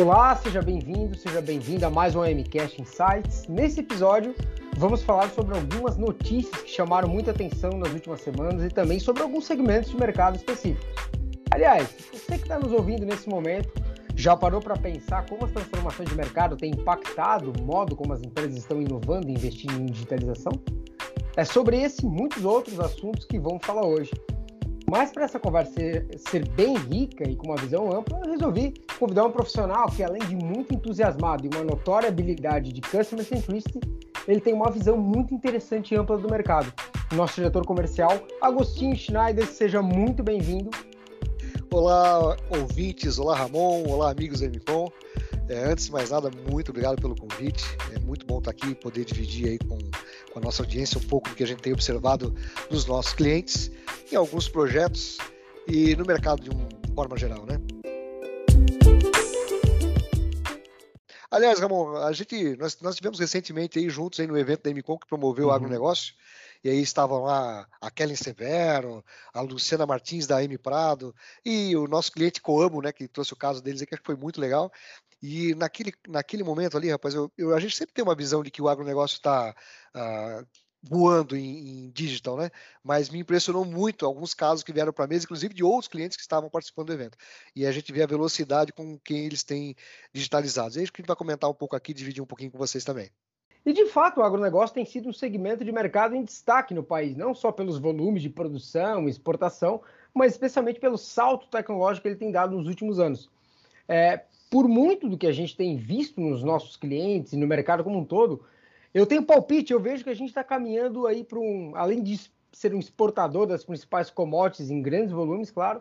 Olá, seja bem-vindo, seja bem-vinda a mais um MCast Insights. Nesse episódio, vamos falar sobre algumas notícias que chamaram muita atenção nas últimas semanas e também sobre alguns segmentos de mercado específicos. Aliás, você que está nos ouvindo nesse momento, já parou para pensar como as transformações de mercado têm impactado o modo como as empresas estão inovando e investindo em digitalização? É sobre esse e muitos outros assuntos que vamos falar hoje. Mas para essa conversa ser, ser, bem rica e com uma visão ampla, eu resolvi convidar um profissional que, além de muito entusiasmado e uma notória habilidade de customer centricity, ele tem uma visão muito interessante e ampla do mercado. Nosso diretor comercial, Agostinho Schneider, seja muito bem-vindo. Olá, ouvintes, olá, Ramon, olá, amigos da. É, antes de mais nada, muito obrigado pelo convite. É muito bom estar aqui e poder dividir aí com, com a nossa audiência um pouco do que a gente tem observado dos nossos clientes em alguns projetos e no mercado de uma forma geral, né? Aliás, Ramon, a gente, nós, nós tivemos recentemente aí juntos aí no evento da MCOM que promoveu uhum. o agronegócio, e aí estavam lá a Kellen Severo, a Luciana Martins da M Prado e o nosso cliente Coamo, né, que trouxe o caso deles aí, que foi muito legal. E naquele, naquele momento ali, rapaz, eu, eu, a gente sempre tem uma visão de que o agronegócio está uh, ah, voando em, em, digital, né? Mas me impressionou muito alguns casos que vieram para a mesa, inclusive de outros clientes que estavam participando do evento. E a gente vê a velocidade com que eles têm digitalizados. É isso que a gente vai comentar um pouco aqui, dividir um pouquinho com vocês também. E de fato, o agronegócio tem sido um segmento de mercado em destaque no país, não só pelos volumes de produção e exportação, mas especialmente pelo salto tecnológico que ele tem dado nos últimos anos. É, por muito do que a gente tem visto nos nossos clientes e no mercado como um todo, eu tenho palpite, eu vejo que a gente está caminhando aí para um, além de ser um exportador das principais commodities em grandes volumes, claro,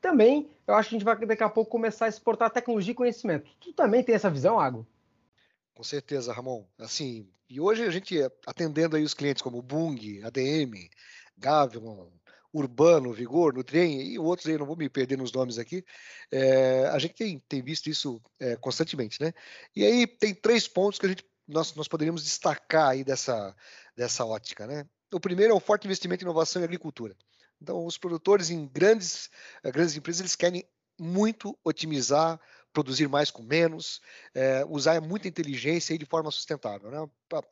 também eu acho que a gente vai daqui a pouco começar a exportar tecnologia e conhecimento. Tu também tem essa visão, Água? Com certeza, Ramon. Assim, e hoje a gente atendendo aí os clientes como Bung, ADM, Gavion, Urbano, Vigor, Nutrien e outros aí, não vou me perder nos nomes aqui, é, a gente tem, tem visto isso é, constantemente, né? E aí tem três pontos que a gente, nós, nós poderíamos destacar aí dessa, dessa ótica, né? O primeiro é o forte investimento em inovação e agricultura. Então, os produtores em grandes, grandes empresas, eles querem muito otimizar produzir mais com menos, é, usar muita inteligência e de forma sustentável. Né?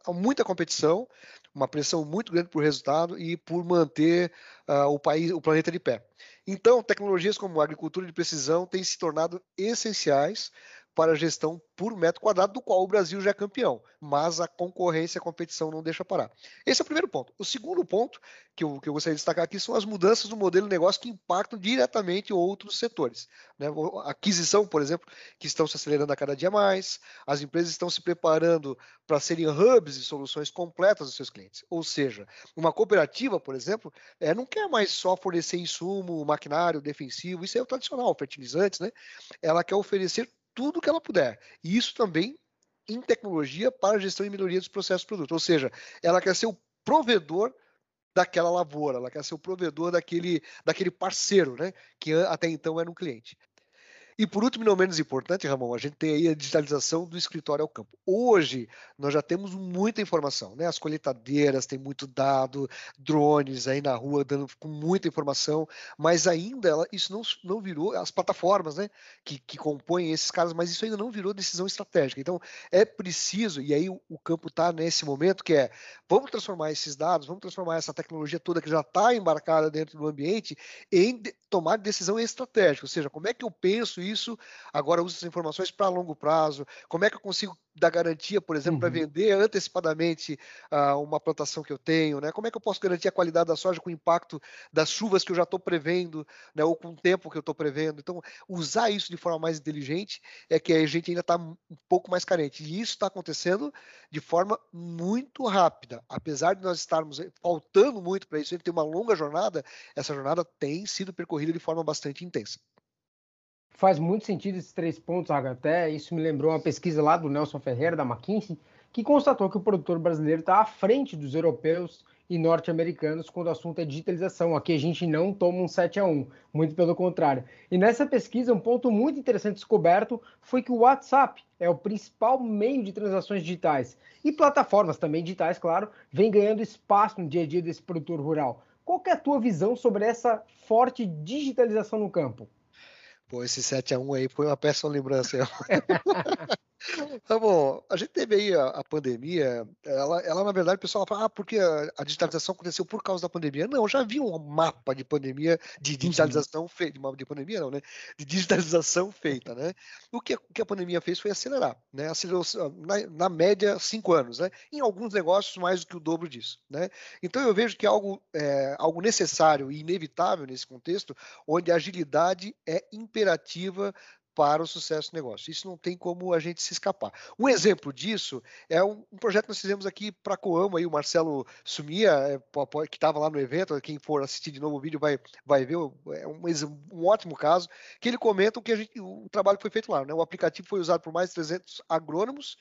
Há muita competição, uma pressão muito grande por resultado e por manter uh, o país, o planeta de pé. Então, tecnologias como a agricultura de precisão têm se tornado essenciais para a gestão por metro quadrado, do qual o Brasil já é campeão. Mas a concorrência, a competição não deixa parar. Esse é o primeiro ponto. O segundo ponto que eu, que eu gostaria de destacar aqui são as mudanças do modelo de negócio que impactam diretamente outros setores. Né? Aquisição, por exemplo, que estão se acelerando a cada dia mais, as empresas estão se preparando para serem hubs e soluções completas dos seus clientes. Ou seja, uma cooperativa, por exemplo, é, não quer mais só fornecer insumo, maquinário defensivo, isso é o tradicional, fertilizantes, né? Ela quer oferecer tudo que ela puder. E isso também em tecnologia para gestão e melhoria dos processos de produto. Ou seja, ela quer ser o provedor daquela lavoura, ela quer ser o provedor daquele, daquele parceiro, né? Que até então era um cliente. E por último, e não menos importante, Ramon, a gente tem aí a digitalização do escritório ao campo. Hoje, nós já temos muita informação, né? As colheitadeiras têm muito dado, drones aí na rua dando com muita informação, mas ainda ela, isso não, não virou, as plataformas, né, que, que compõem esses caras, mas isso ainda não virou decisão estratégica. Então, é preciso, e aí o, o campo está nesse momento, que é, vamos transformar esses dados, vamos transformar essa tecnologia toda que já está embarcada dentro do ambiente em de, tomar decisão estratégica, ou seja, como é que eu penso isso, agora uso essas informações para longo prazo, como é que eu consigo dar garantia, por exemplo, uhum. para vender antecipadamente uh, uma plantação que eu tenho, né? Como é que eu posso garantir a qualidade da soja com o impacto das chuvas que eu já estou prevendo, né? Ou com o tempo que eu estou prevendo. Então, usar isso de forma mais inteligente é que a gente ainda está um pouco mais carente. E isso está acontecendo de forma muito rápida. Apesar de nós estarmos eh, faltando muito para isso, a gente tem uma longa jornada, essa jornada tem sido percorrida de forma bastante intensa. Faz muito sentido esses três pontos, Até isso me lembrou uma pesquisa lá do Nelson Ferreira, da McKinsey, que constatou que o produtor brasileiro está à frente dos europeus e norte-americanos quando o assunto é digitalização. Aqui a gente não toma um 7 a 1, muito pelo contrário. E nessa pesquisa, um ponto muito interessante descoberto foi que o WhatsApp é o principal meio de transações digitais. E plataformas também digitais, claro, vem ganhando espaço no dia a dia desse produtor rural. Qual é a tua visão sobre essa forte digitalização no campo? Pô, esse 7x1 aí foi uma péssima lembrança. Tá bom, a gente teve aí a, a, pandemia, ela, ela na verdade o pessoal fala, ah, porque a, a, digitalização aconteceu por causa da pandemia. Não, já vi um mapa de pandemia, de digitalização uhum. feita, de, de pandemia não, né? De digitalização feita, né? O que, o que a pandemia fez foi acelerar, né? Acelerou na, na, média cinco anos, né? Em alguns negócios mais do que o dobro disso, né? Então eu vejo que é algo, é, algo necessário e inevitável nesse contexto, onde a agilidade é imperativa para o sucesso do negócio. Isso não tem como a gente se escapar. Um exemplo disso é um, um projeto que nós fizemos aqui para a Coamo, aí o Marcelo Sumia, é, que estava lá no evento, quem for assistir de novo o vídeo vai, vai ver, é um, um ótimo caso, que ele comenta que a gente, o trabalho que foi feito lá. Né? O aplicativo foi usado por mais de 300 agrônomos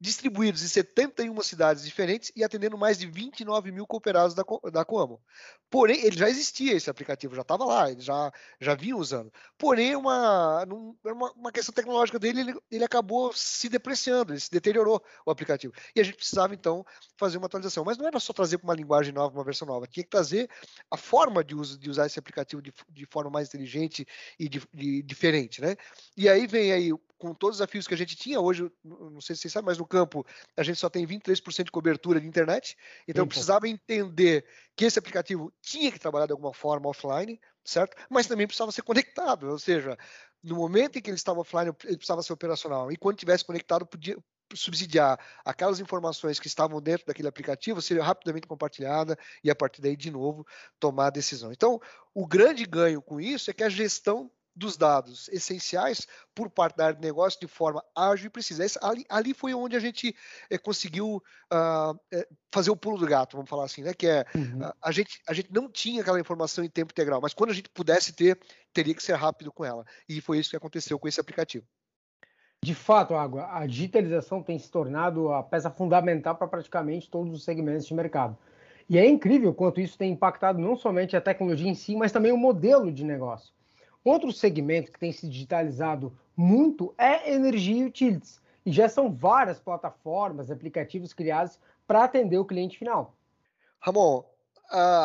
distribuídos em 71 cidades diferentes e atendendo mais de 29 mil cooperados da, da Coamo. Porém, ele já existia esse aplicativo, já estava lá, ele já, já vinha usando. Porém, uma, uma, uma questão tecnológica dele, ele, ele acabou se depreciando, ele se deteriorou o aplicativo. E a gente precisava, então, fazer uma atualização. Mas não era só trazer uma linguagem nova, uma versão nova, tinha que trazer a forma de, uso, de usar esse aplicativo de, de forma mais inteligente e de, de, diferente. Né? E aí vem aí com todos os desafios que a gente tinha hoje, não sei se vocês sabem, mas no campo a gente só tem 23% de cobertura de internet, então Sim, precisava entender que esse aplicativo tinha que trabalhar de alguma forma offline, certo? Mas também precisava ser conectado, ou seja, no momento em que ele estava offline, ele precisava ser operacional, e quando tivesse conectado, podia subsidiar aquelas informações que estavam dentro daquele aplicativo, seria rapidamente compartilhada e a partir daí, de novo, tomar a decisão. Então, o grande ganho com isso é que a gestão dos dados essenciais por parte da área de negócio de forma ágil e precisa. Esse, ali, ali, foi onde a gente é, conseguiu uh, é, fazer o pulo do gato, vamos falar assim, né? Que é uhum. a, a, gente, a gente não tinha aquela informação em tempo integral, mas quando a gente pudesse ter, teria que ser rápido com ela. E foi isso que aconteceu com esse aplicativo. De fato, Água, a digitalização tem se tornado a peça fundamental para praticamente todos os segmentos de mercado. E é incrível quanto isso tem impactado não somente a tecnologia em si, mas também o modelo de negócio. Outro segmento que tem se digitalizado muito é energia e utilities. E já são várias plataformas, aplicativos criados para atender o cliente final. Ramon,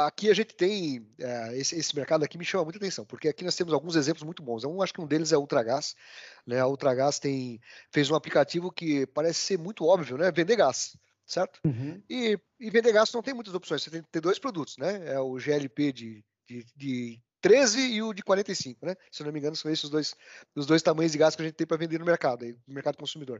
aqui a gente tem uh, esse, mercado aqui me chama muita atenção, porque aqui nós temos alguns exemplos muito bons. Um, acho que um deles é a Ultragás. Né? A Ultragás tem, fez um aplicativo que parece ser muito óbvio, né? Vender gás, certo? Uhum. E, e, vender gás não tem muitas opções. Você tem, tem dois produtos, né? É o GLP de, de, de 13 e o de 45, né? Se não me engano, são esses os dois, os dois tamanhos de gás que a gente tem para vender no mercado, aí, no mercado consumidor.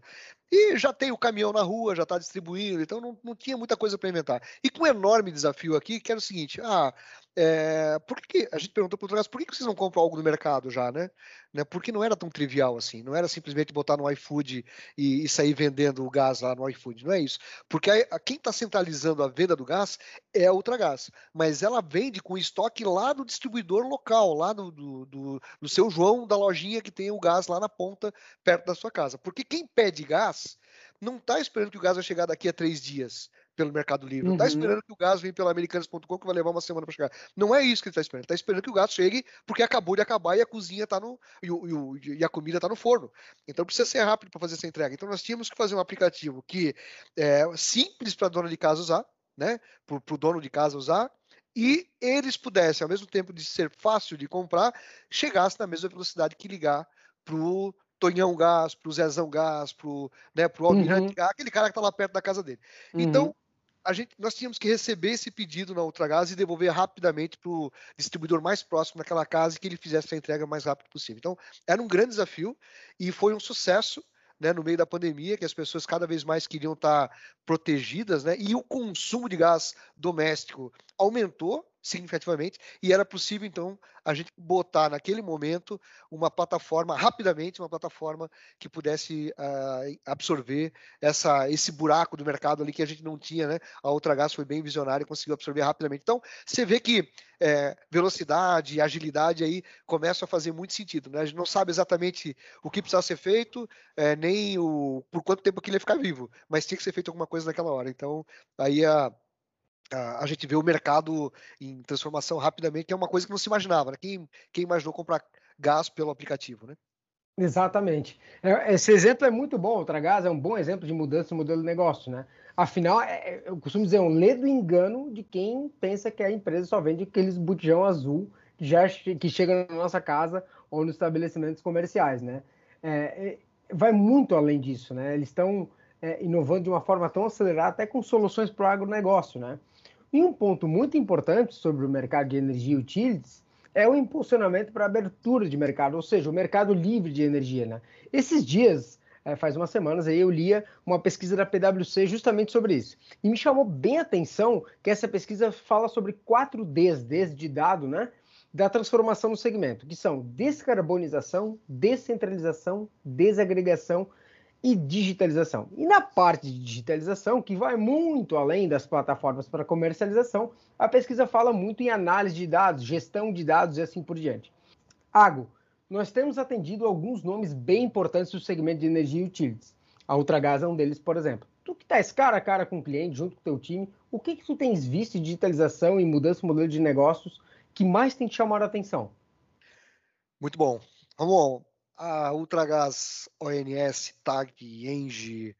E já tem o caminhão na rua, já está distribuindo, então não, não tinha muita coisa para inventar. E com um enorme desafio aqui, que era o seguinte: ah, é, por que a gente perguntou para o por que vocês não compram algo no mercado já, né? né? Porque não era tão trivial assim, não era simplesmente botar no iFood e, e sair vendendo o gás lá no iFood, não é isso. Porque a, a, quem está centralizando a venda do gás é a Ultragás, mas ela vende com estoque lá do distribuidor local, lá do, do, do seu João da lojinha que tem o gás lá na ponta, perto da sua casa. Porque quem pede gás não está esperando que o gás vai chegar daqui a três dias pelo Mercado Livre. Não está uhum. esperando que o gás venha pela Americanas.com que vai levar uma semana para chegar. Não é isso que ele está esperando. Está esperando que o gás chegue porque acabou de acabar e a cozinha está no. E, o, e, a comida está no forno. Então precisa ser rápido para fazer essa entrega. Então nós tínhamos que fazer um aplicativo que é simples para a dona de casa usar, né? Para o dono de casa usar. E eles pudessem, ao mesmo tempo de ser fácil de comprar, chegasse na mesma velocidade que ligar para o Tonhão Gás, para o Zezão Gás, para o né, Almirante uhum. Gás, aquele cara que está lá perto da casa dele. Uhum. Então, a gente, nós tínhamos que receber esse pedido na Ultragás e devolver rapidamente para o distribuidor mais próximo daquela casa e que ele fizesse a entrega o mais rápido possível. Então, era um grande desafio e foi um sucesso. Né, no meio da pandemia, que as pessoas cada vez mais queriam estar protegidas, né, e o consumo de gás doméstico aumentou, significativamente, e era possível, então, a gente botar naquele momento uma plataforma, rapidamente, uma plataforma que pudesse uh, absorver essa, esse buraco do mercado ali que a gente não tinha, né? A outra gás foi bem visionária e conseguiu absorver rapidamente. Então, você vê que é, velocidade e agilidade aí começam a fazer muito sentido, né? A gente não sabe exatamente o que precisava ser feito, é, nem o, por quanto tempo aquilo ia ficar vivo, mas tinha que ser feito alguma coisa naquela hora. Então, aí a a gente vê o mercado em transformação rapidamente, que é uma coisa que não se imaginava. Né? Quem, quem imaginou comprar gás pelo aplicativo, né? Exatamente. É, esse exemplo é muito bom. O Ultragás é um bom exemplo de mudança no modelo de negócio, né? Afinal, é, é eu costumo dizer, é um ledo engano de quem pensa que a empresa só vende aqueles botijão azul já que chega na nossa casa ou nos estabelecimentos comerciais, né? É, é, vai muito além disso, né? Eles estão é, inovando de uma forma tão acelerada, até com soluções para o agronegócio, né? E um ponto muito importante sobre o mercado de energia utilities é o impulsionamento para abertura de mercado, ou seja, o mercado livre de energia, né? Esses dias é, faz umas semanas aí eu lia uma pesquisa da PwC justamente sobre isso. E me chamou bem a atenção que essa pesquisa fala sobre quatro Ds, Ds de dado, né? Da transformação no segmento, que são descarbonização, descentralização, desagregação e digitalização. E na parte de digitalização, que vai muito além das plataformas para comercialização, a pesquisa fala muito em análise de dados, gestão de dados e assim por diante. Ago, nós temos atendido alguns nomes bem importantes do segmento de energia e utilities. A Ultragás é um deles, por exemplo. Tu que estás cara a cara com o cliente, junto com o teu time, o que, que tu tens visto de digitalização e mudança de modelo de negócios que mais tem te chamado a atenção? Muito bom. Vamos a Ultragás, ONS, TAG, Engie,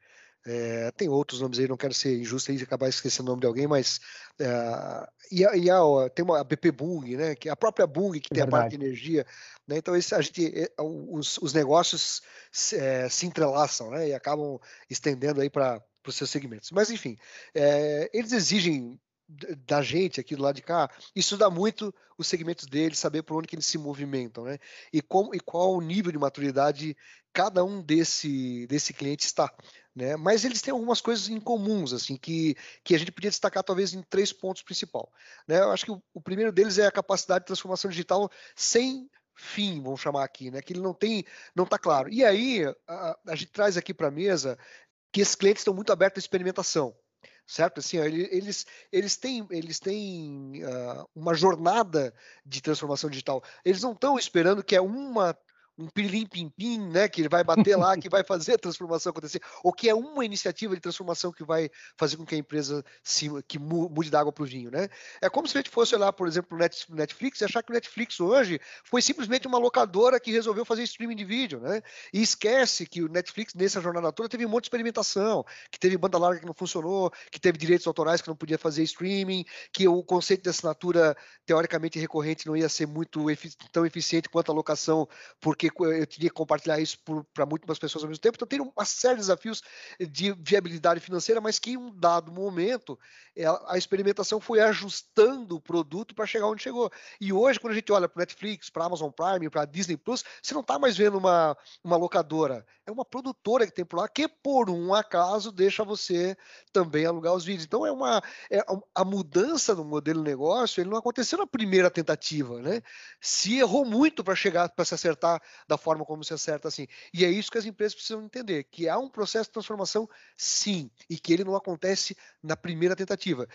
é, tem outros nomes aí, não quero ser injusto e acabar esquecendo o nome de alguém, mas é, e, a, e a, tem uma a BP Bung, né, que é a própria Bung que tem Verdade. a parte de energia, né, então esse, a gente, é, os, os negócios se, é, se entrelaçam, né, e acabam estendendo aí para os seus segmentos. Mas enfim, é, eles exigem da gente aqui do lado de cá, estudar muito os segmentos deles, saber por onde que eles se movimentam, né? E, como, e qual o nível de maturidade cada um desse, desse cliente está. Né? Mas eles têm algumas coisas em comuns, assim, que, que a gente podia destacar talvez em três pontos principais. Né? Eu acho que o, o primeiro deles é a capacidade de transformação digital sem fim, vamos chamar aqui, né? Que ele não tem, não está claro. E aí a, a gente traz aqui para a mesa que esses clientes estão muito abertos à experimentação certo? Assim, eles, eles têm, eles têm uh, uma jornada de transformação digital. Eles não estão esperando que é uma um pilim-pim-pim, né, que ele vai bater lá, que vai fazer a transformação acontecer, ou que é uma iniciativa de transformação que vai fazer com que a empresa se, que mude da água para o vinho, né? É como se a gente fosse olhar, por exemplo, no Netflix e achar que o Netflix hoje foi simplesmente uma locadora que resolveu fazer streaming de vídeo, né? E esquece que o Netflix, nessa jornada toda, teve um monte de experimentação, que teve banda larga que não funcionou, que teve direitos autorais que não podia fazer streaming, que o conceito de assinatura teoricamente recorrente não ia ser muito efic tão eficiente quanto a locação, porque porque eu teria que compartilhar isso para muitas pessoas ao mesmo tempo. Então, tem uma série de desafios de viabilidade financeira, mas que em um dado momento a experimentação foi ajustando o produto para chegar onde chegou. E hoje, quando a gente olha para Netflix, para Amazon Prime, para Disney Plus, você não está mais vendo uma, uma locadora, é uma produtora que tem por lá que, por um acaso, deixa você também alugar os vídeos. Então, é uma é, a mudança no modelo de negócio, ele não aconteceu na primeira tentativa, né? Se errou muito para chegar, para se acertar da forma como se acerta assim. E é isso que as empresas precisam entender, que há um processo de transformação, sim, e que ele não acontece na primeira tentativa.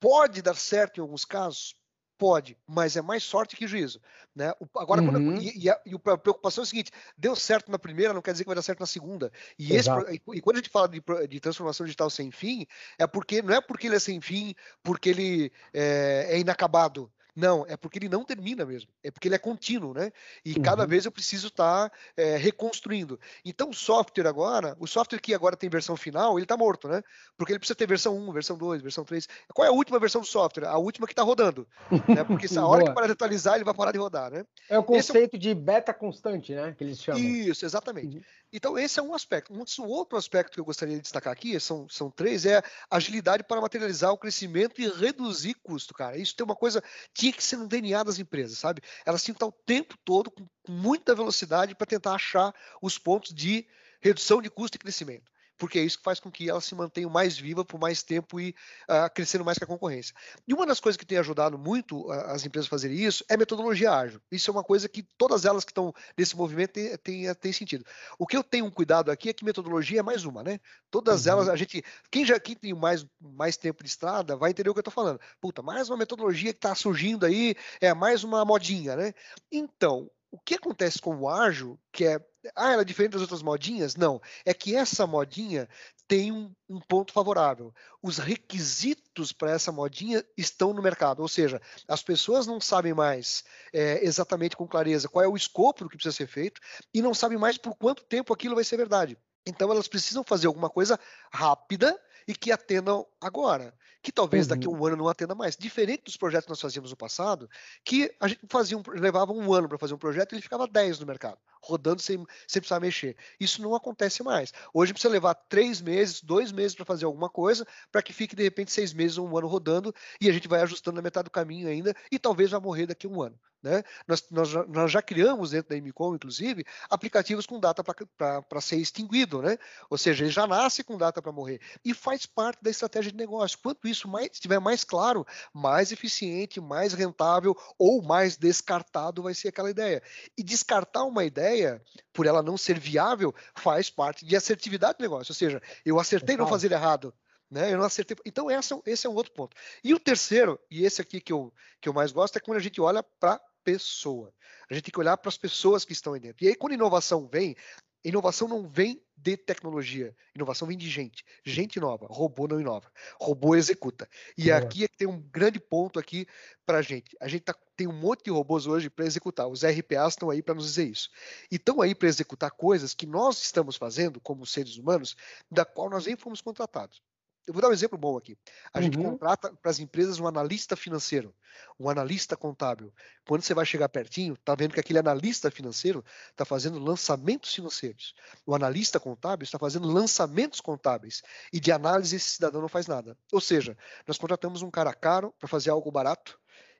Pode dar certo em alguns casos? Pode, mas é mais sorte que juízo. Né? Agora, uhum. quando, e, e, a, e, a, preocupação é a seguinte: deu certo na primeira, não quer dizer que vai dar certo na segunda. E, esse, e quando a gente fala de, de, transformação digital sem fim, é porque não é porque ele é sem fim, porque ele é, é inacabado. Não, é porque ele não termina mesmo. É porque ele é contínuo, né? E uhum. cada vez eu preciso estar tá, é, reconstruindo. Então, o software agora, o software que agora tem versão final, ele está morto, né? Porque ele precisa ter versão 1, versão 2, versão 3. Qual é a última versão do software? A última que está rodando. Né? Porque a hora que parar de atualizar, ele vai parar de rodar, né? É o conceito é de beta constante, né? Que eles chamam. Isso, exatamente. Uhum. Então, esse é um aspecto. Um outro aspecto que eu gostaria de destacar aqui, são, são três, é agilidade para materializar o crescimento e reduzir custo, cara. Isso tem uma coisa tinha que ser no DNA das empresas, sabe? Elas tinham que estar o tempo todo com muita velocidade para tentar achar os pontos de redução de custo e crescimento porque é isso que faz com que ela se mantenha mais viva por mais tempo e uh, crescendo mais que a concorrência. E uma das coisas que tem ajudado muito uh, as empresas a fazerem isso é metodologia ágil. Isso é uma coisa que todas elas que estão nesse movimento têm, têm, têm sentido. O que eu tenho um cuidado aqui é que metodologia é mais uma, né? Todas uhum. elas, a gente, quem já aqui tem mais, mais tempo de estrada vai entender o que eu estou falando. Puta, mais uma metodologia que está surgindo aí, é mais uma modinha, né? Então, o que acontece com o ágil, que é ah, ela é diferente das outras modinhas? Não. É que essa modinha tem um, um ponto favorável. Os requisitos para essa modinha estão no mercado, ou seja, as pessoas não sabem mais é, exatamente com clareza qual é o escopo do que precisa ser feito e não sabem mais por quanto tempo aquilo vai ser verdade. Então elas precisam fazer alguma coisa rápida e que atendam agora que talvez daqui a uhum. um ano não atenda mais. Diferente dos projetos que nós fazíamos no passado, que a gente fazia um, levava um ano para fazer um projeto e ele ficava 10 no mercado, rodando sem, sem precisar mexer. Isso não acontece mais. Hoje precisa levar três meses, dois meses para fazer alguma coisa, para que fique de repente seis meses ou um ano rodando e a gente vai ajustando na metade do caminho ainda e talvez vá morrer daqui a um ano. Né? Nós, nós, já, nós, já, criamos dentro da MCOM, inclusive, aplicativos com data para ser extinguido, né? ou seja, ele já nasce com data para morrer e faz parte da estratégia de negócio. Quanto isso mais, estiver mais claro, mais eficiente, mais rentável ou mais descartado vai ser aquela ideia. E descartar uma ideia, por ela não ser viável, faz parte de assertividade do negócio, ou seja, eu acertei não fazer errado, né? Eu não acertei. Então, essa, esse é um outro ponto. E o terceiro, e esse aqui que eu, que eu mais gosto, é quando a gente olha para pessoa. A gente tem que olhar para as pessoas que estão aí dentro. E aí, quando inovação vem, inovação não vem de tecnologia, inovação vem de gente. Gente nova, robô não inova, robô executa. E aqui é que tem um grande ponto aqui para a gente. A gente tá, tem um monte de robôs hoje para executar. Os RPAs estão aí para nos dizer isso. E estão aí para executar coisas que nós estamos fazendo como seres humanos, da qual nós nem fomos contratados. Eu vou dar um exemplo bom aqui. A uhum. gente contrata para as empresas um analista financeiro, um analista contábil. Quando você vai chegar pertinho, tá vendo que aquele analista financeiro está fazendo lançamentos financeiros. O analista contábil está fazendo lançamentos contábeis. E de análise esse cidadão não faz nada. Ou seja, nós contratamos um cara caro para fazer algo barato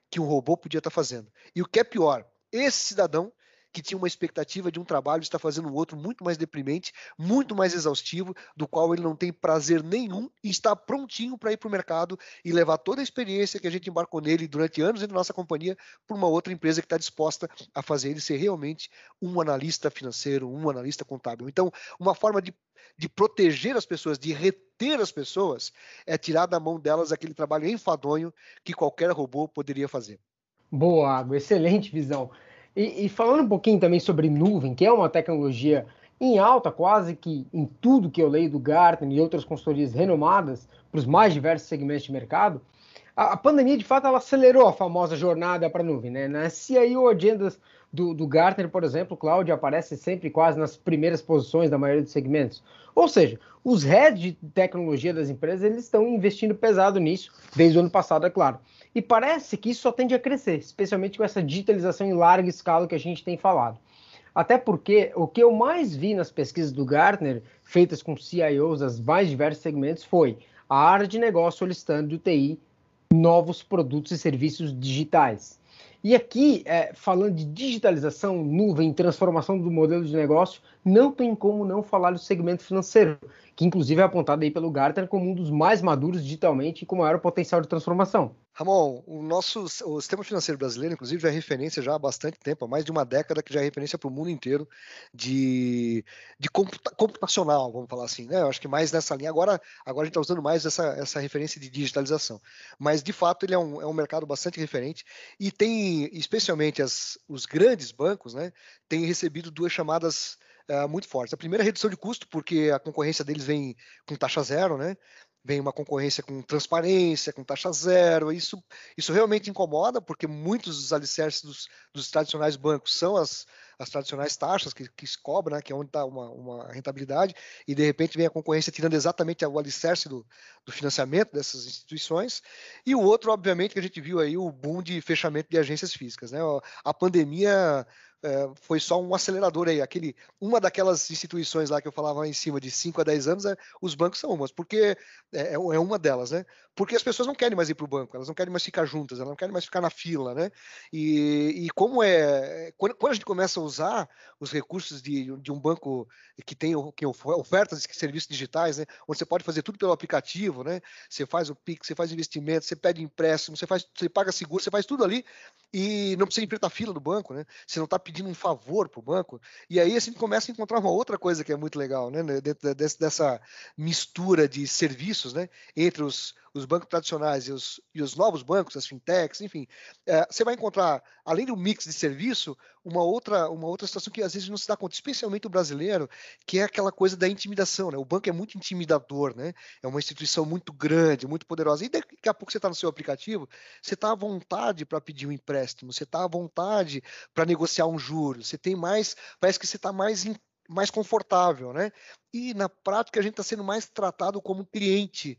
que um robô podia estar tá fazendo. E o que é pior, esse cidadão que tinha uma expectativa de um trabalho, está fazendo um outro muito mais deprimente, muito mais exaustivo, do qual ele não tem prazer nenhum e está prontinho para ir para o mercado e levar toda a experiência que a gente embarcou nele durante anos na nossa companhia para uma outra empresa que está disposta a fazer ele ser realmente um analista financeiro, um analista contábil. Então, uma forma de, de proteger as pessoas, de reter as pessoas, é tirar da mão delas aquele trabalho enfadonho que qualquer robô poderia fazer. Boa, Água, excelente visão. E, e, falando um pouquinho também sobre nuvem, que é uma tecnologia em alta, quase que em tudo que eu leio do Gartner e outras consultorias renomadas para os mais diversos segmentos de mercado, a, a, pandemia, de fato, ela acelerou a famosa jornada para a nuvem. Né? Na CIO Agendas do, do Gartner, por exemplo, cloud aparece sempre quase nas primeiras posições da maioria dos segmentos. Ou seja, os heads de tecnologia das empresas eles estão investindo pesado nisso, desde o ano passado, é claro. E parece que isso só tende a crescer, especialmente com essa digitalização em larga escala que a gente tem falado. Até porque o que eu mais vi nas pesquisas do Gartner, feitas com CIOs das mais diversos segmentos, foi a área de negócio solicitando do TI novos produtos e serviços digitais. E aqui, é, falando de digitalização, nuvem, transformação do modelo de negócio, não tem como não falar do segmento financeiro, que inclusive é apontado aí pelo Gartner como um dos mais maduros digitalmente e com maior potencial de transformação. Ramon, o nosso o sistema financeiro brasileiro, inclusive, é referência já há bastante tempo, há mais de uma década, que já é referência para o mundo inteiro de, de computa, computacional, vamos falar assim, né? Eu acho que mais nessa linha. Agora, agora a gente está usando mais essa, essa referência de digitalização. Mas, de fato, ele é um, é um mercado bastante referente e tem, especialmente as, os grandes bancos, né? Têm recebido duas chamadas uh, muito fortes. A primeira é redução de custo, porque a concorrência deles vem com taxa zero, né? vem uma concorrência com transparência, com taxa zero. Isso, isso realmente incomoda, porque muitos dos alicerces dos, dos tradicionais bancos são as, as tradicionais taxas que, que se cobram, né, que é onde está uma, uma rentabilidade, e de repente vem a concorrência tirando exatamente o alicerce do, do financiamento dessas instituições. E o outro, obviamente, que a gente viu aí o boom de fechamento de agências físicas. Né? A pandemia é, foi só um acelerador aí. Aquele, uma daquelas instituições lá que eu falava em cima de 5 a 10 anos, é, os bancos são umas, porque é, é, é uma delas, né? Porque as pessoas não querem mais ir para o banco, elas não querem mais ficar juntas, elas não querem mais ficar na fila, né? E, e como é. Quando, quando, a gente começa a usar os recursos de, de um banco que tem que ofertas de serviços digitais, né? Onde você pode fazer tudo pelo aplicativo, né? Você faz o PIX, você faz investimento, você pede empréstimo, você, faz, você paga seguro, você faz tudo ali e não precisa enfrentar a fila do banco, né? Você não está pedindo um favor para o banco. E aí a gente começa a encontrar uma outra coisa que é muito legal, né? Dentro dessa mistura de serviços, né? Entre os os bancos tradicionais e os, e os novos bancos, as fintechs, enfim, é, você vai encontrar, além do mix de serviço, uma outra, uma outra situação que às vezes não se dá conta, especialmente o brasileiro, que é aquela coisa da intimidação, né? O banco é muito intimidador, né? É uma instituição muito grande, muito poderosa. E daqui a pouco você está no seu aplicativo, você está à vontade para pedir um empréstimo, você está à vontade para negociar um juro, você tem mais, parece que você está mais mais confortável, né? E na prática a gente está sendo mais tratado como cliente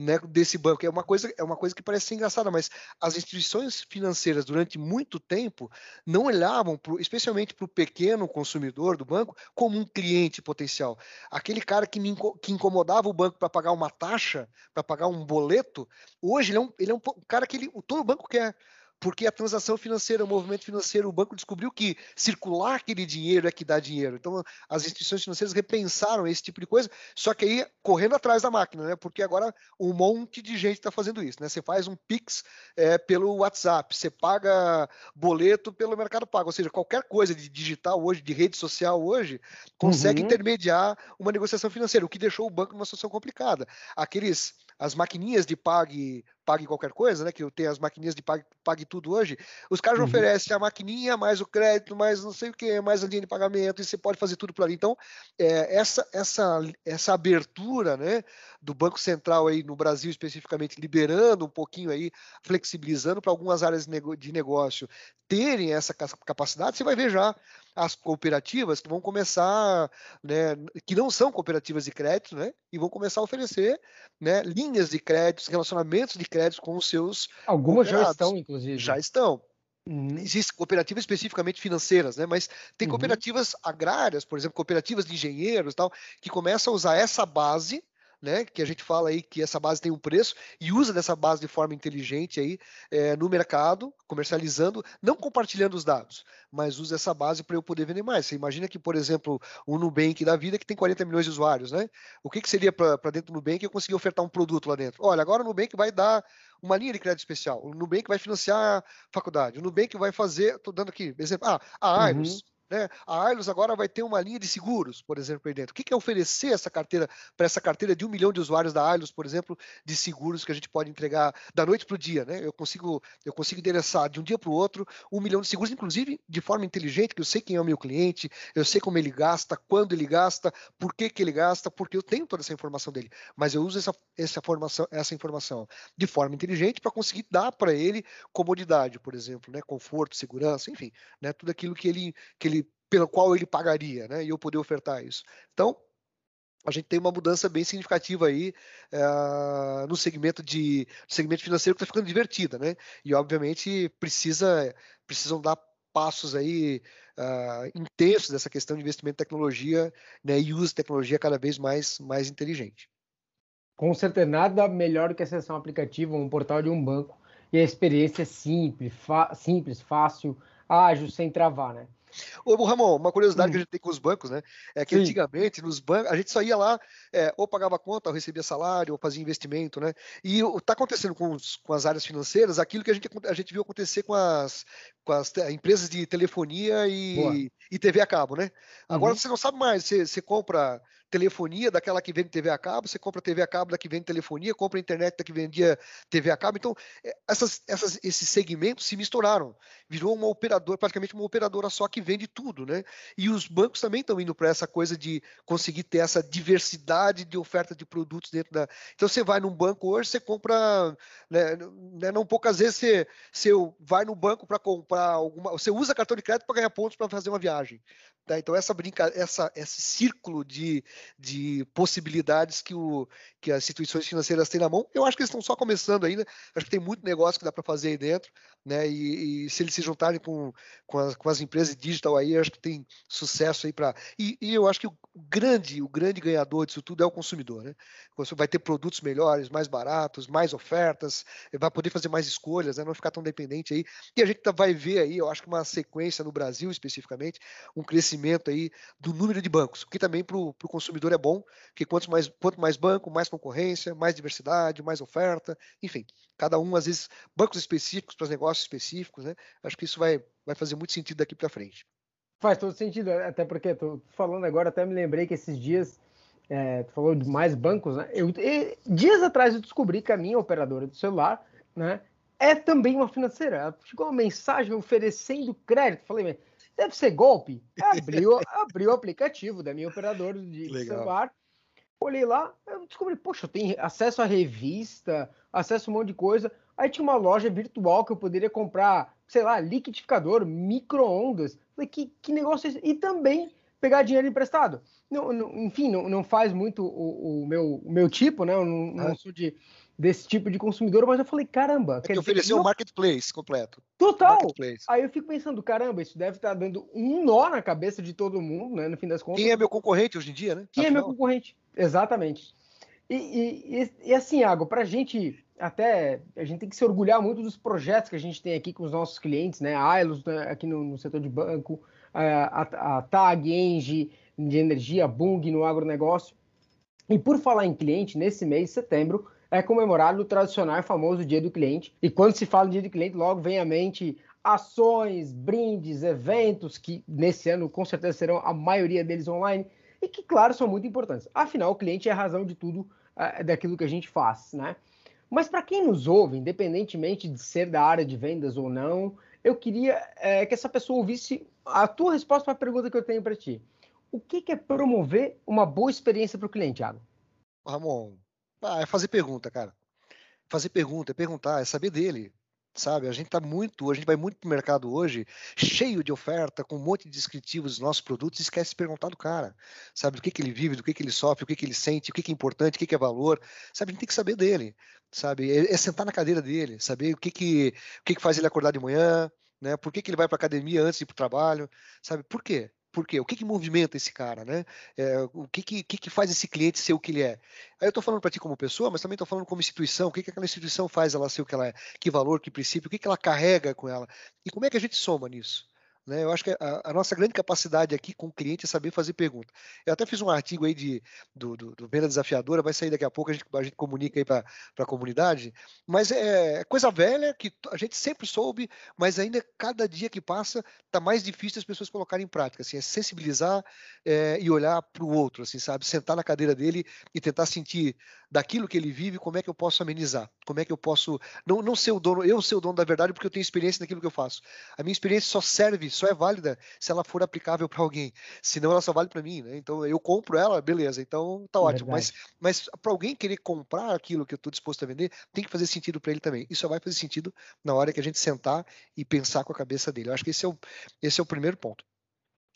né, desse banco. É uma coisa, é uma coisa que parece ser engraçada, mas as instituições financeiras durante muito tempo não olhavam, pro, especialmente para o pequeno consumidor do banco, como um cliente potencial. Aquele cara que, me, que incomodava o banco para pagar uma taxa, para pagar um boleto, hoje ele é um, ele é um cara que ele, todo banco quer porque a transação financeira, o movimento financeiro, o banco descobriu que circular aquele dinheiro é que dá dinheiro. Então, as instituições financeiras repensaram esse tipo de coisa, só que aí correndo atrás da máquina, né? Porque agora um monte de gente está fazendo isso, né? Você faz um Pix é, pelo WhatsApp, você paga boleto pelo Mercado Pago, ou seja, qualquer coisa de digital hoje, de rede social hoje, consegue uhum. intermediar uma negociação financeira, o que deixou o banco numa situação complicada. Aqueles as maquininhas de pague, pague qualquer coisa, né? Que eu tenho as maquininhas de pague, pague tudo hoje. Os caras uhum. oferecem a maquininha, mais o crédito, mais não sei o que, mais a linha de pagamento, e você pode fazer tudo por ali. Então, é, essa, essa, essa abertura, né? Do Banco Central aí no Brasil especificamente, liberando um pouquinho aí, flexibilizando para algumas áreas de negócio terem essa capacidade, você vai ver já as cooperativas que vão começar, né, que não são cooperativas de crédito, né, e vão começar a oferecer, né, linhas de créditos, relacionamentos de com os seus algumas já estão, inclusive, já estão. Uhum. Existem cooperativas especificamente financeiras, né? Mas tem uhum. cooperativas agrárias, por exemplo, cooperativas de engenheiros, tal, que começam a usar essa base né? Que a gente fala aí que essa base tem um preço e usa dessa base de forma inteligente aí é, no mercado, comercializando, não compartilhando os dados, mas usa essa base para eu poder vender mais. Você imagina que, por exemplo, o Nubank da vida que tem 40 milhões de usuários, né? O que, que seria para dentro do Nubank eu conseguir ofertar um produto lá dentro? Olha, agora o Nubank vai dar uma linha de crédito especial, o Nubank vai financiar a faculdade, o Nubank vai fazer, estou dando aqui exemplo, ah, a Ailos, uhum né? A Ailos agora vai ter uma linha de seguros, por exemplo, aí dentro. O que é oferecer essa carteira para essa carteira de um milhão de usuários da Ailos, por exemplo, de seguros que a gente pode entregar da noite para o dia? Né? Eu consigo eu consigo endereçar de um dia para o outro um milhão de seguros, inclusive de forma inteligente, que eu sei quem é o meu cliente, eu sei como ele gasta, quando ele gasta, por que, que ele gasta, porque eu tenho toda essa informação dele. Mas eu uso essa, essa, formação, essa informação de forma inteligente para conseguir dar para ele comodidade, por exemplo, né? conforto, segurança, enfim, né? tudo aquilo que ele, que ele pelo qual ele pagaria, né? E eu poder ofertar isso. Então, a gente tem uma mudança bem significativa aí uh, no segmento de segmento financeiro que está ficando divertida, né? E obviamente precisa precisam dar passos aí uh, intensos dessa questão de investimento em tecnologia, né? E uso de tecnologia cada vez mais mais inteligente. Com certeza nada melhor do que acessar um aplicativo, um portal de um banco e a experiência é simples, simples, fácil, ágil, sem travar, né? Ô, Ramon, uma curiosidade hum. que a gente tem com os bancos, né? É que Sim. antigamente, nos bancos, a gente só ia lá, é, ou pagava conta, ou recebia salário, ou fazia investimento, né? E está acontecendo com, os, com, as áreas financeiras aquilo que a gente, a gente viu acontecer com as, com as empresas de telefonia e, e TV a cabo, né? Agora uhum. você não sabe mais, você, você compra telefonia daquela que vende TV a cabo, você compra TV a cabo da que vende telefonia, compra internet da que vendia TV a cabo. Então, é, essas, essas, esses segmentos se misturaram. Virou uma operadora, praticamente uma operadora só que vende tudo, né? E os bancos também estão indo para essa coisa de conseguir ter essa diversidade de oferta de produtos dentro da. Então, você vai num banco hoje, você compra. Né, né não poucas vezes você, você vai no banco para comprar alguma. Você usa cartão de crédito para ganhar pontos para fazer uma viagem. Tá? Então, essa brinca, essa, esse círculo de, de possibilidades que, o, que as instituições financeiras têm na mão, eu acho que eles estão só começando ainda. Acho que tem muito negócio que dá para fazer aí dentro, né? E, e, se eles se juntarem com, com, as, com as empresas digital aí, acho que tem sucesso aí para. E, e, eu acho que o grande, o grande ganhador disso tudo é o consumidor, né? Vai ter produtos melhores, mais baratos, mais ofertas, vai poder fazer mais escolhas, né? Não ficar tão dependente aí. E a gente vai ver aí, eu acho que uma sequência no Brasil especificamente, um crescimento aí do número de bancos, o que também para o consumidor é bom, porque quanto mais, quanto mais banco, mais concorrência, mais diversidade, mais oferta, enfim, cada um, às vezes, bancos específicos para negócios específicos, né? Acho que isso vai, vai fazer muito sentido daqui para frente. Faz todo sentido, até porque tô falando agora, até me lembrei que esses dias é, tu falou de mais bancos, né? Eu, e, dias atrás eu descobri que a minha operadora do celular, né, é também uma financeira. Chegou uma mensagem oferecendo crédito. Falei, deve ser golpe. Abriu, abriu o aplicativo da minha operadora de Legal. celular. Olhei lá, eu descobri, poxa, eu tenho acesso à revista, acesso a um monte de coisa. Aí tinha uma loja virtual que eu poderia comprar, sei lá, liquidificador, micro-ondas. Falei, que, que negócio é esse? E também pegar dinheiro emprestado. Não, não, enfim, não, não faz muito o, o, meu, o meu tipo, né? Eu não, não sou de, desse tipo de consumidor, mas eu falei, caramba. É que ofereceu um marketplace completo. Total. Marketplace. Aí eu fico pensando, caramba, isso deve estar dando um nó na cabeça de todo mundo, né? No fim das contas. Quem é meu concorrente hoje em dia, né? Quem Afinal. é meu concorrente? Exatamente. E, e, e, e assim, Água, para a gente até a gente tem que se orgulhar muito dos projetos que a gente tem aqui com os nossos clientes, né? A Ailos né, aqui no, no, setor de banco, a, a, a TAG, Engie de energia, Bung no agronegócio. E por falar em cliente, nesse mês setembro é comemorado o tradicional e famoso Dia do Cliente. E quando se fala Dia do Cliente, logo vem à mente ações, brindes, eventos que nesse ano com certeza serão a maioria deles online e que, claro, são muito importantes. Afinal, o cliente é a razão de tudo uh, daquilo que a gente faz, né? Mas para quem nos ouve, independentemente de ser da área de vendas ou não, eu queria é, que essa pessoa ouvisse a tua resposta para a pergunta que eu tenho para ti. O que, que, é promover uma boa experiência para o cliente, Thiago? Ramon, ah, é fazer pergunta, cara. Fazer pergunta, é perguntar, é saber dele sabe? A gente tá muito, a gente vai muito pro mercado hoje, cheio de oferta, com um monte de descritivos dos nossos produtos, e esquece de perguntar do cara, sabe? Do que que ele vive, do que que ele sofre, o que que ele sente, o que que é importante, o que que é valor, sabe? A gente tem que saber dele, sabe? É, é sentar na cadeira dele, saber o que que, o que que faz ele acordar de manhã, né? Por que que ele vai para academia antes de ir para o trabalho, sabe? Por quê? Por quê? O que, que movimenta esse cara, né? É, o que, que, que, faz esse cliente ser o que ele é? Aí eu estou falando para ti como pessoa, mas também estou falando como instituição. O que, que aquela instituição faz ela ser o que ela é? Que valor, que princípio, o que, que ela carrega com ela? E como é que a gente soma nisso? Né? Eu acho que a, a, nossa grande capacidade aqui com o cliente é saber fazer pergunta. Eu até fiz um artigo aí de, do, do, do Venda Desafiadora, vai sair daqui a pouco, a gente, a gente comunica aí para a comunidade, mas é, é coisa velha que a gente sempre soube, mas ainda cada dia que passa está mais difícil as pessoas colocarem em prática, assim, é sensibilizar é, e olhar para o outro, assim, sabe? Sentar na cadeira dele e tentar sentir daquilo que ele vive, como é que eu posso amenizar, como é que eu posso não, não ser o dono, eu ser o dono da verdade porque eu tenho experiência naquilo que eu faço. A minha experiência só serve, só é válida se ela for aplicável para alguém, senão ela só vale para mim, né? Então eu compro ela, beleza, então tá ótimo. Mas, mas para alguém querer comprar aquilo que eu estou disposto a vender, tem que fazer sentido para ele também. Isso só vai fazer sentido na hora que a gente sentar e pensar com a cabeça dele. Eu acho que esse é o, esse é o primeiro ponto.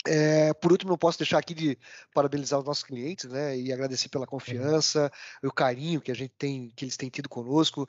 É, por último, não posso deixar aqui de parabenizar os nossos clientes, né, e agradecer pela confiança, uhum. o carinho que a gente tem, que eles têm tido conosco,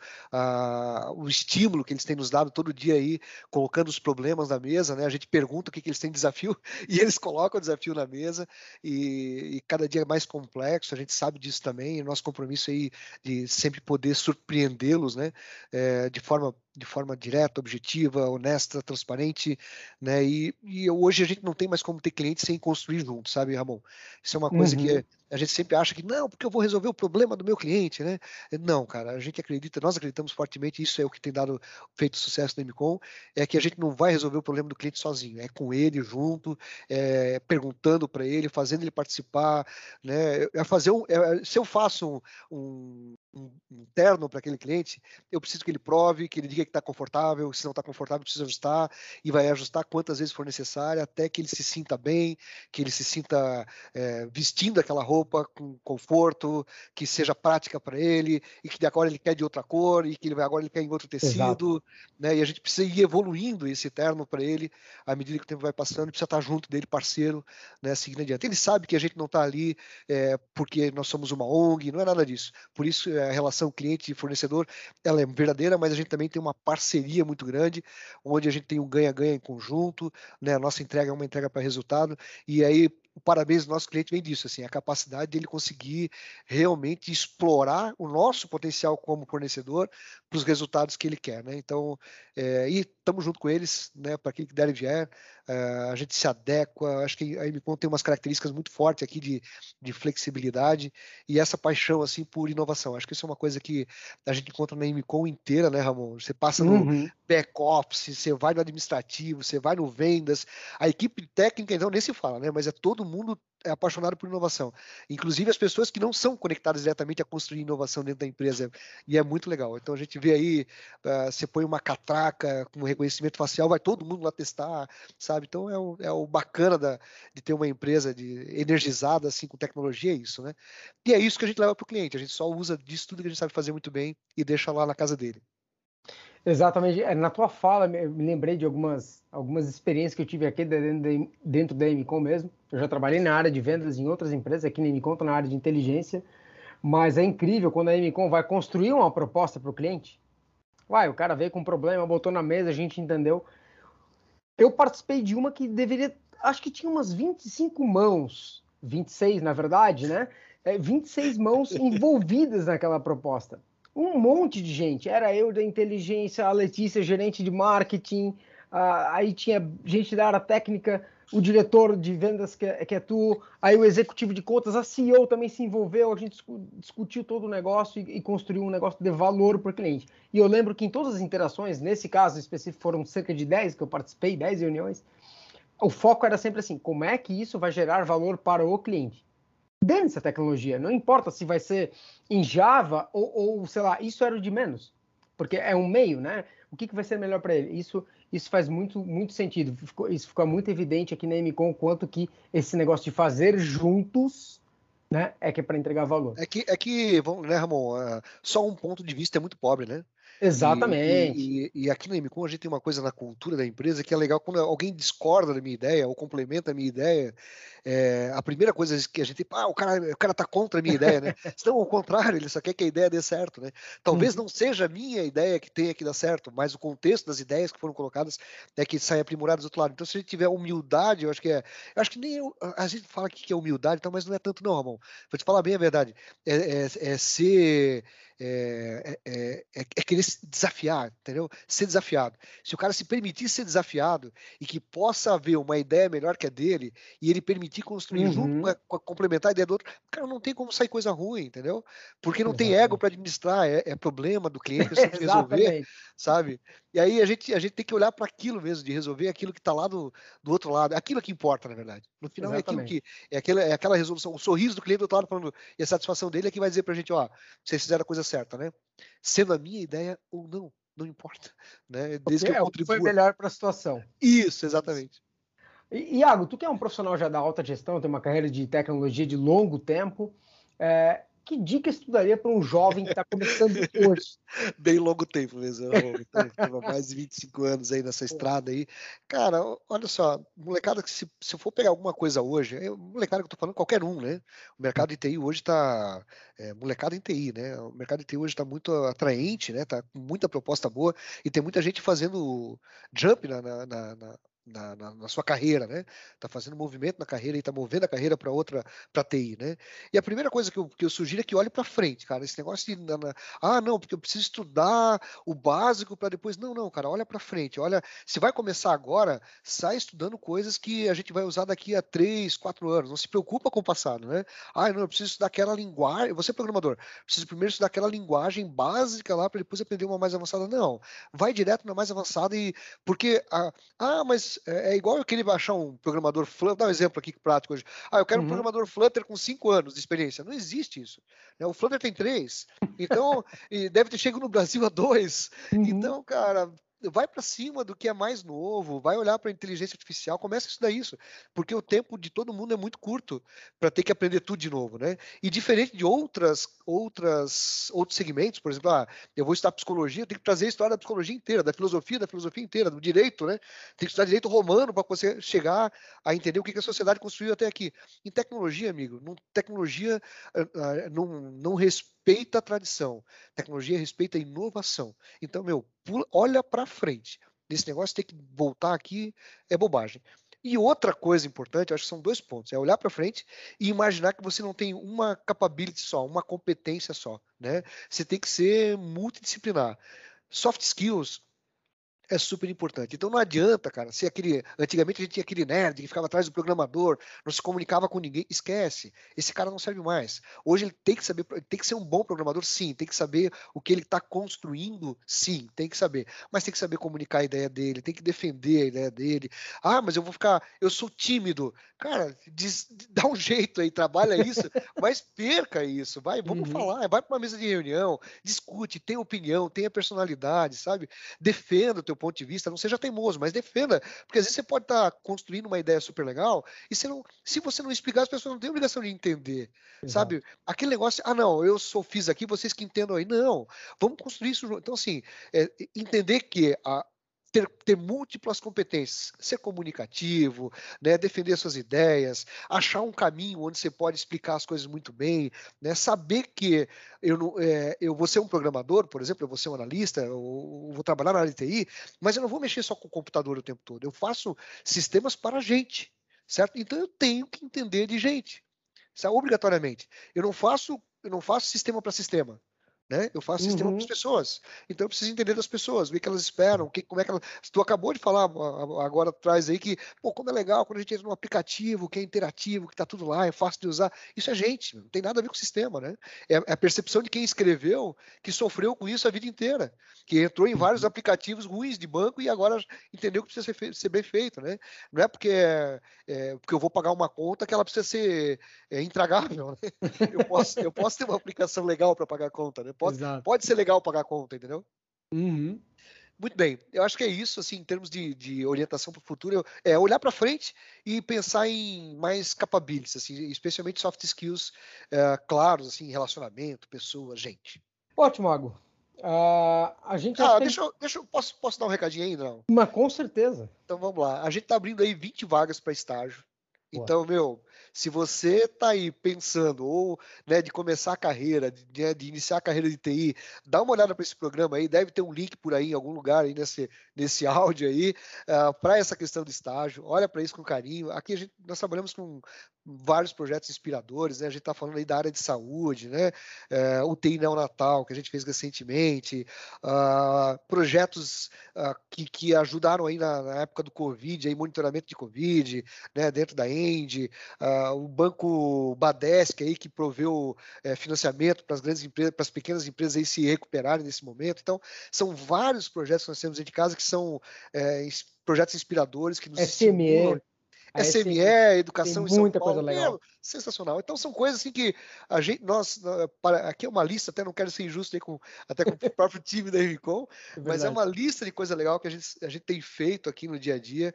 o estímulo que eles têm nos dado todo dia aí, colocando os problemas na mesa, né, a gente pergunta o que, que eles têm de desafio e eles colocam o desafio na mesa e, e cada dia é mais complexo, a gente sabe disso também, e nosso compromisso aí de sempre poder surpreendê-los, né, é, de forma de forma direta, objetiva, honesta, transparente, né? E, e, hoje a gente não tem mais como ter cliente sem construir junto, sabe, Ramon? Isso é uma coisa uhum. que a gente sempre acha que não, porque eu vou resolver o problema do meu cliente, né? Não, cara, a gente acredita, nós acreditamos fortemente, isso é o que tem dado feito sucesso no MCOM, é que a gente não vai resolver o problema do cliente sozinho, é com ele junto, é, perguntando para ele, fazendo ele participar, né? É fazer um, é, se eu faço um, um, um terno para aquele cliente, eu preciso que ele prove, que ele diga que está confortável, se não está confortável precisa ajustar e vai ajustar quantas vezes for necessário até que ele se sinta bem, que ele se sinta é, vestindo aquela roupa com conforto, que seja prática para ele, e que agora ele quer de outra cor, e que ele agora ele quer em outro tecido, né? E a gente precisa ir evoluindo esse terno para ele à medida que o tempo vai passando, precisa estar junto dele, parceiro, né? Seguindo adiante. Ele sabe que a gente não está ali é, porque nós somos uma ONG, não é nada disso. Por isso a relação cliente e fornecedor ela é verdadeira, mas a gente também tem uma parceria muito grande, onde a gente tem um ganha-ganha em conjunto, né? A nossa entrega é uma entrega para resultado, e aí o parabéns do nosso cliente vem disso, assim, a capacidade dele conseguir realmente explorar o nosso potencial como fornecedor para os resultados que ele quer, né? Então, é, e estamos junto com eles, né? Para quem que der e vier, é, a gente se adequa. Acho que a Emicon tem umas características muito fortes aqui de, de flexibilidade e essa paixão assim por inovação. Acho que isso é uma coisa que a gente encontra na Emicon inteira, né, Ramon? Você passa no uhum. back office, você vai no administrativo, você vai no vendas, a equipe técnica então nem se fala, né? Mas é todo mundo é apaixonado por inovação. Inclusive as pessoas que não são conectadas diretamente a construir inovação dentro da empresa. E é muito legal. Então a gente vê aí, uh, você põe uma catraca com reconhecimento facial, vai todo mundo lá testar, sabe? Então é o, é o bacana da, de ter uma empresa de, energizada assim com tecnologia, é isso, né? E é isso que a gente leva para o cliente. A gente só usa disso tudo que a gente sabe fazer muito bem e deixa lá na casa dele. Exatamente. É, na tua fala, me lembrei de algumas, algumas experiências que eu tive aqui dentro, dentro da MCOM mesmo. Eu já trabalhei na área de vendas em outras empresas, aqui na MCOM na área de inteligência, mas é incrível quando a MCOM vai construir uma proposta para o cliente. Vai, o cara veio com um problema, botou na mesa, a gente entendeu. Eu participei de uma que deveria, acho que tinha umas 25 mãos, 26 na verdade, né? É, 26 mãos envolvidas naquela proposta um monte de gente. Era eu da inteligência, a Letícia, gerente de marketing, aí tinha gente da área técnica, o diretor de vendas que é, que é tu, aí o executivo de contas, a CEO também se envolveu, a gente discutiu todo o negócio e, e construiu um negócio de valor para o cliente. E eu lembro que em todas as interações, nesse caso específico foram cerca de 10 que eu participei, 10 reuniões, o foco era sempre assim, como é que isso vai gerar valor para o cliente? Dane-se a tecnologia, não importa se vai ser em Java ou, ou, sei lá, isso era o de menos, porque é um meio, né? O que, que vai ser melhor para ele? Isso, isso faz muito, muito sentido. Ficou, isso ficou muito evidente aqui na MCOM, quanto que esse negócio de fazer juntos né, é que é para entregar valor. É que, é que vamos, né, Ramon? Uh, só um ponto de vista é muito pobre, né? Exatamente. E, e, e, aqui na MCOM a gente tem uma coisa na cultura da empresa que é legal quando alguém discorda da minha ideia ou complementa a minha ideia. É, a primeira coisa que a gente, ah, o cara, o cara tá contra a minha ideia, né? Não, ao contrário, ele só quer que a ideia dê certo, né? Talvez uhum. não seja a minha ideia que tenha que dar certo, mas o contexto das ideias que foram colocadas é que saem aprimoradas do outro lado. Então, se a gente tiver humildade, eu acho que é. Eu acho que nem eu, a gente fala que é humildade, então, mas não é tanto, não, Ramon. Vou te falar bem a verdade. É, é, é ser é, é, é, é, querer se desafiar, entendeu? Ser desafiado. Se o cara se permitir ser desafiado e que possa haver uma ideia melhor que a dele e ele permitir construir uhum. junto, com a, complementar a ideia do outro, cara, não tem como sair coisa ruim, entendeu? Porque não Exatamente. tem ego para administrar, é, é, problema do cliente, é resolver, sabe? E aí a gente, a gente tem que olhar para aquilo mesmo, de resolver aquilo que está lá do, do outro lado, aquilo que importa, na verdade. No final Exatamente. é aquilo que é aquela, é aquela resolução, o sorriso do cliente do outro lado falando, e a satisfação dele é que vai dizer para a gente, ó, vocês fizeram a coisa certa, né? Sendo a minha ideia ou não, não importa, né? Desde que eu é, contribua. Foi melhor para a situação. Isso, exatamente. Iago, tu que é um profissional já da alta gestão, tem uma carreira de tecnologia de longo tempo, é, que dica tu daria para um jovem que está começando hoje? Bem longo tempo mesmo, eu mais de 25 anos aí nessa estrada aí. Cara, olha só, molecada que se, se eu for pegar alguma coisa hoje, é molecada que eu tô falando, qualquer um, né? O mercado de TI hoje está, é, molecada em TI, né? O mercado de TI hoje está muito atraente, né? Tá com muita proposta boa e tem muita gente fazendo jump na, na, na na, na, na, sua carreira, né? Tá fazendo movimento na carreira e tá movendo a carreira para outra, para TI, né? E a primeira coisa que eu, que eu sugiro é que olhe para frente, cara. Esse negócio de, na, na, ah, não, porque eu preciso estudar o básico para depois. Não, não, cara, olha para frente. Olha, se vai começar agora, sai estudando coisas que a gente vai usar daqui a três, quatro anos. Não se preocupa com o passado, né? Ah, não, eu preciso estudar aquela linguagem. Você é programador, preciso primeiro estudar aquela linguagem básica lá para depois aprender uma mais avançada. Não, vai direto na mais avançada e porque ah, ah mas é, é, igual eu queria baixar um programador Flutter, dar um exemplo aqui prático hoje. Ah, eu quero uhum. um programador Flutter com cinco anos de experiência. Não existe isso. Né? O Flutter tem três. Então, e deve ter chegado no Brasil a dois. Uhum. Então, cara, vai para cima do que é mais novo, vai olhar para a inteligência artificial, começa a estudar isso, porque o tempo de todo mundo é muito curto para ter que aprender tudo de novo, né? E diferente de outras outras outros segmentos, por exemplo, ah, eu vou estudar psicologia, eu tenho que trazer a história da psicologia inteira, da filosofia, da filosofia inteira, do direito, né? Tem que estudar direito romano para você chegar a entender o que a sociedade construiu até aqui. Em tecnologia, amigo, não, tecnologia não, não respeita respeita a tradição. Tecnologia respeita a inovação. Então, meu, pula, olha para frente. Esse negócio tem que voltar aqui é bobagem. E outra coisa importante, acho que são dois pontos: é olhar para frente e imaginar que você não tem uma capability só, uma competência só, né? Você tem que ser multidisciplinar. Soft skills é super importante. Então não adianta, cara, se aquele. Antigamente a gente tinha aquele nerd que ficava atrás do programador, não se comunicava com ninguém. Esquece. Esse cara não serve mais. Hoje ele tem que saber, tem que ser um bom programador, sim. Tem que saber o que ele está construindo, sim. Tem que saber. Mas tem que saber comunicar a ideia dele, tem que defender a ideia dele. Ah, mas eu vou ficar. Eu sou tímido. Cara, diz, dá um jeito aí, trabalha isso, mas perca isso. Vai, vamos uhum. falar. Vai para uma mesa de reunião, discute, tem opinião, tenha personalidade, sabe? Defenda o teu teu ponto de vista, não seja teimoso, mas defenda, porque às vezes você pode estar tá construindo uma ideia super legal e você não, se você não explicar, as pessoas não têm obrigação de entender, Exato. sabe? Aquele negócio, ah, não, eu sou fiz aqui, vocês que entendam aí, não, vamos construir isso. Então, assim, é, entender que a, ter, ter, múltiplas competências, ser comunicativo, né, defender suas ideias, achar um caminho onde você pode explicar as coisas muito bem, né, saber que eu, não, é, eu vou ser um programador, por exemplo, eu vou ser um analista, eu vou trabalhar na área de TI, mas eu não vou mexer só com o computador o tempo todo, eu faço sistemas para gente, certo? Então eu tenho que entender de gente, certo? obrigatoriamente. Eu não faço eu não faço sistema para sistema. Né? Eu faço sistema para as uhum. pessoas. Então eu preciso entender das pessoas, ver o que elas esperam, que, como é que elas. Tu acabou de falar agora atrás aí que, pô, como é legal quando a gente entra num aplicativo que é interativo, que está tudo lá, é fácil de usar. Isso é gente, não tem nada a ver com o sistema, né? É, é a percepção de quem escreveu que sofreu com isso a vida inteira, que entrou em vários uhum. aplicativos ruins de banco e agora entendeu que precisa ser, ser bem feito, né? Não é porque, é, porque eu vou pagar uma conta que ela precisa ser é, intragável. Né? Eu, posso, eu posso ter uma aplicação legal para pagar a conta, né? Pode, pode ser legal pagar a conta, entendeu? Uhum. Muito bem, eu acho que é isso, assim, em termos de, de orientação para o futuro, é olhar para frente e pensar em mais capabilities, assim, especialmente soft skills é, claros, assim, relacionamento, pessoa, gente. Ótimo, Mago. Uh, a gente ah, deixa, eu, deixa eu, posso, posso dar um recadinho aí, não? Mas com certeza. Então vamos lá. A gente está abrindo aí 20 vagas para estágio. Então, meu, se você está aí pensando ou né, de começar a carreira, de, né, de, iniciar a carreira de TI, dá uma olhada para esse programa aí, deve ter um link por aí em algum lugar aí nesse, nesse áudio aí, uh, ah, para essa questão do estágio. Olha para isso com carinho. Aqui a gente, nós trabalhamos com vários projetos inspiradores, né? A gente está falando aí da área de saúde, né? É, UTI neonatal, que a gente fez recentemente, uh, projetos uh, que, que ajudaram aí na, na, época do Covid, aí monitoramento de Covid, né? Dentro da END, uh, o banco Badesc aí que proveu é, financiamento para as grandes empresas, para as pequenas empresas aí se recuperarem nesse momento. Então, são vários projetos que nós temos aí de casa que são é, projetos inspiradores que nos SME. estimulam SME, educação tem muita Paulo, coisa legal. Meu, sensacional. Então são coisas assim que a gente, nós, aqui é uma lista, até não quero ser injusto aí com, até com o próprio time da Rivicom, é mas é uma lista de coisa legal que a gente, a gente tem feito aqui no dia a dia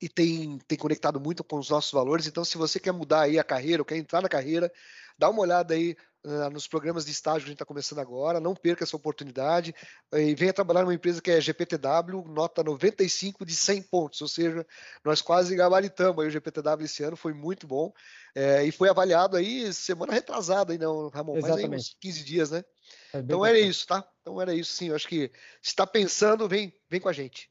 e tem, tem conectado muito com os nossos valores. Então, se você quer mudar aí a carreira ou quer entrar na carreira, dá uma olhada aí uh, nos programas de estágio que a gente está começando agora, não perca essa oportunidade e venha trabalhar numa empresa que é GPTW, nota 95 de 100 pontos, ou seja, nós quase gabaritamos aí o GPTW esse ano, foi muito bom é, e foi avaliado aí semana retrasada, aí não, Ramon, Exatamente. mais uns 15 dias, né? É então era isso, tá? Então era isso, sim. Eu acho que se está pensando, vem, vem com a gente.